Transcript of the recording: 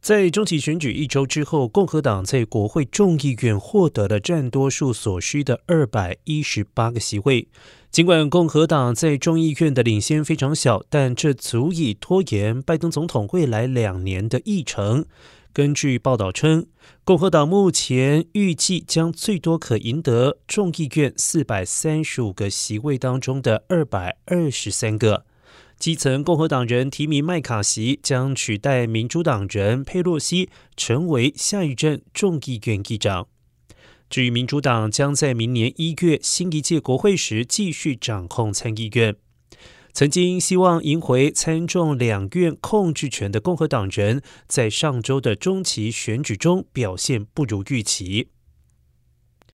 在中期选举一周之后，共和党在国会众议院获得了占多数所需的二百一十八个席位。尽管共和党在众议院的领先非常小，但这足以拖延拜登总统未来两年的议程。根据报道称，共和党目前预计将最多可赢得众议院四百三十五个席位当中的二百二十三个。基层共和党人提名麦卡锡将取代民主党人佩洛西，成为下一任众议院议长。至于民主党将在明年一月新一届国会时继续掌控参议院。曾经希望赢回参众两院控制权的共和党人，在上周的中期选举中表现不如预期。